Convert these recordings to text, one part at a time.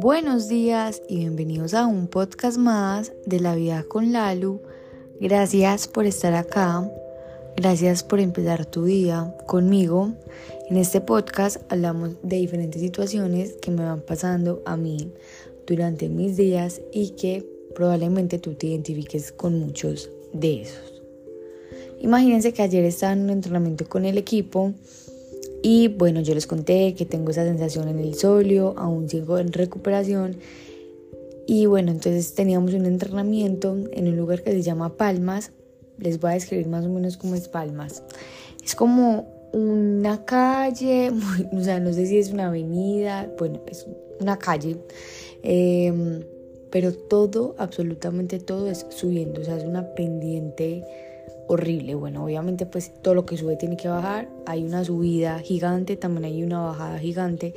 Buenos días y bienvenidos a un podcast más de la vida con Lalu. Gracias por estar acá. Gracias por empezar tu día conmigo. En este podcast hablamos de diferentes situaciones que me van pasando a mí durante mis días y que probablemente tú te identifiques con muchos de esos. Imagínense que ayer estaba en un entrenamiento con el equipo y bueno, yo les conté que tengo esa sensación en el solio, aún sigo en recuperación. Y bueno, entonces teníamos un entrenamiento en un lugar que se llama Palmas. Les voy a describir más o menos cómo es Palmas. Es como una calle, o sea, no sé si es una avenida, bueno, es una calle. Em, pero todo, absolutamente todo es subiendo, o sea, es una pendiente horrible. Bueno, obviamente pues todo lo que sube tiene que bajar. Hay una subida gigante, también hay una bajada gigante.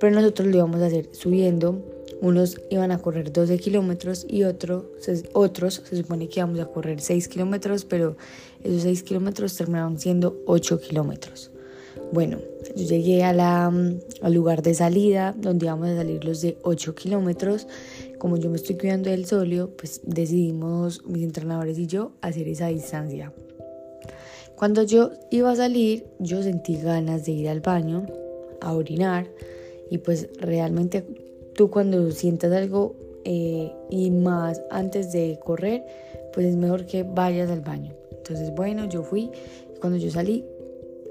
Pero nosotros lo íbamos a hacer subiendo. Unos iban a correr 12 kilómetros y otros, otros se supone que íbamos a correr 6 kilómetros, pero esos 6 kilómetros terminaron siendo 8 kilómetros. Bueno, yo llegué la, al lugar de salida donde íbamos a salir los de 8 kilómetros como yo me estoy cuidando del solio, pues decidimos mis entrenadores y yo hacer esa distancia. Cuando yo iba a salir, yo sentí ganas de ir al baño, a orinar, y pues realmente tú cuando sientas algo eh, y más antes de correr, pues es mejor que vayas al baño. Entonces, bueno, yo fui, cuando yo salí,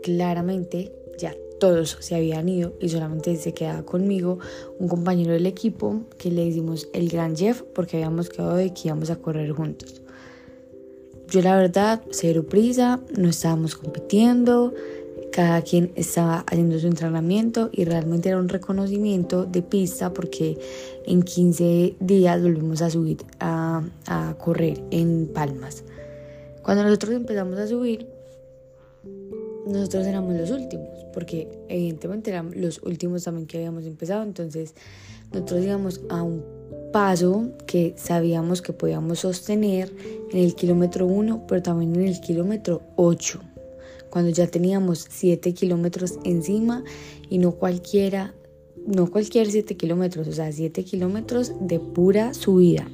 claramente ya todos se habían ido y solamente se quedaba conmigo un compañero del equipo que le hicimos el gran Jeff porque habíamos quedado de que íbamos a correr juntos. Yo la verdad, cero prisa, no estábamos compitiendo, cada quien estaba haciendo su entrenamiento y realmente era un reconocimiento de pista porque en 15 días volvimos a subir a, a correr en Palmas. Cuando nosotros empezamos a subir, nosotros éramos los últimos, porque evidentemente eran los últimos también que habíamos empezado, entonces nosotros íbamos a un paso que sabíamos que podíamos sostener en el kilómetro 1, pero también en el kilómetro 8, cuando ya teníamos 7 kilómetros encima y no cualquiera, no cualquier 7 kilómetros, o sea, 7 kilómetros de pura subida.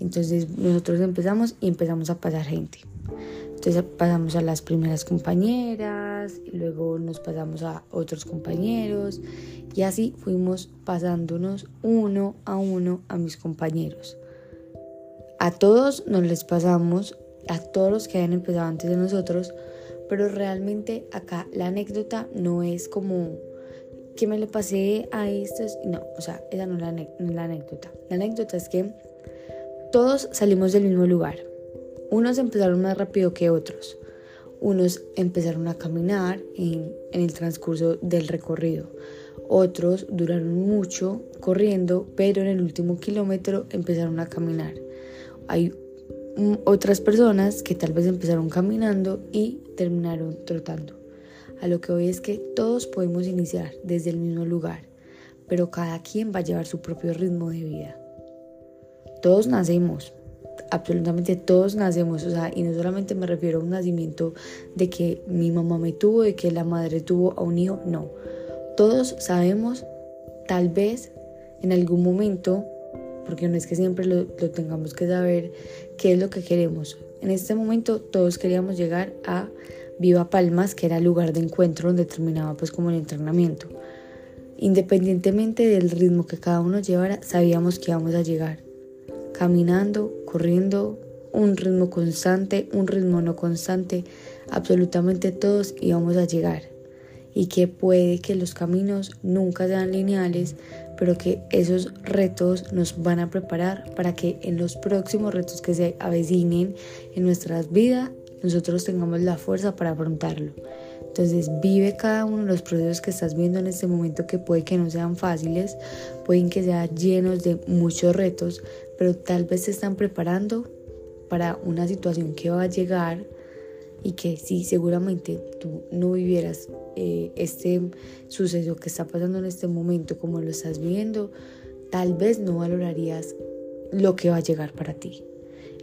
Entonces nosotros empezamos y empezamos a pasar gente. Entonces pasamos a las primeras compañeras, y luego nos pasamos a otros compañeros y así fuimos pasándonos uno a uno a mis compañeros. A todos nos les pasamos, a todos los que habían empezado antes de nosotros, pero realmente acá la anécdota no es como que me le pasé a estos, no, o sea, esa no es la, la anécdota. La anécdota es que todos salimos del mismo lugar unos empezaron más rápido que otros. Unos empezaron a caminar en, el transcurso del recorrido. Otros duraron mucho corriendo, pero en el último kilómetro empezaron a caminar. Hay otras personas que tal vez empezaron caminando y terminaron trotando. A lo que hoy es que todos podemos iniciar desde el mismo lugar, pero cada quien va a llevar su propio ritmo de vida. Todos nacemos, absolutamente todos nacemos, o sea, y no solamente me refiero a un nacimiento de que mi mamá me tuvo, de que la madre tuvo a un hijo, no. Todos sabemos, tal vez en algún momento, porque no es que siempre lo, tengamos que saber, qué es lo que queremos. En este momento todos queríamos llegar a Viva Palmas, que era el lugar de encuentro donde terminaba pues como el entrenamiento. Independientemente del ritmo que cada uno llevara, sabíamos que íbamos a llegar caminando, corriendo, un ritmo constante, un ritmo no constante, absolutamente todos íbamos a llegar. Y que puede que los caminos nunca sean lineales, pero que esos retos nos van a preparar para que en los próximos retos que se avecinen en nuestras vidas, nosotros tengamos la fuerza para afrontarlo. Entonces vive cada uno de los procesos que estás viendo en este momento que puede que no sean fáciles, pueden que sean llenos de muchos retos, pero tal vez se están preparando para una situación que va a llegar y que si seguramente tú no vivieras eh, este suceso que está pasando en este momento como lo estás viviendo, tal vez no valorarías lo que va a llegar para ti.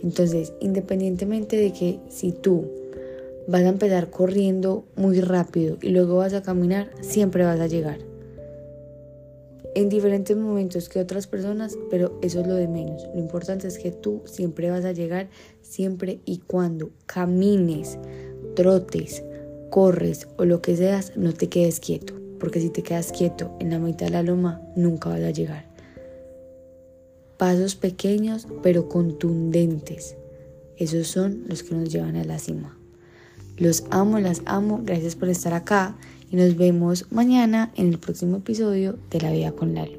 Entonces, independientemente de que si tú vas a empezar corriendo muy rápido y luego vas a caminar, siempre vas a llegar. En diferentes momentos que otras personas, pero eso es lo de menos. Lo importante es que tú siempre vas a llegar, siempre y cuando camines, trotes, corres o lo que seas, no te quedes quieto. Porque si te quedas quieto en la mitad de la loma, nunca vas a llegar. Pasos pequeños pero contundentes. Esos son los que nos llevan a la cima. Los amo, las amo. Gracias por estar acá y nos vemos mañana en el próximo episodio de La Vida con Lalo.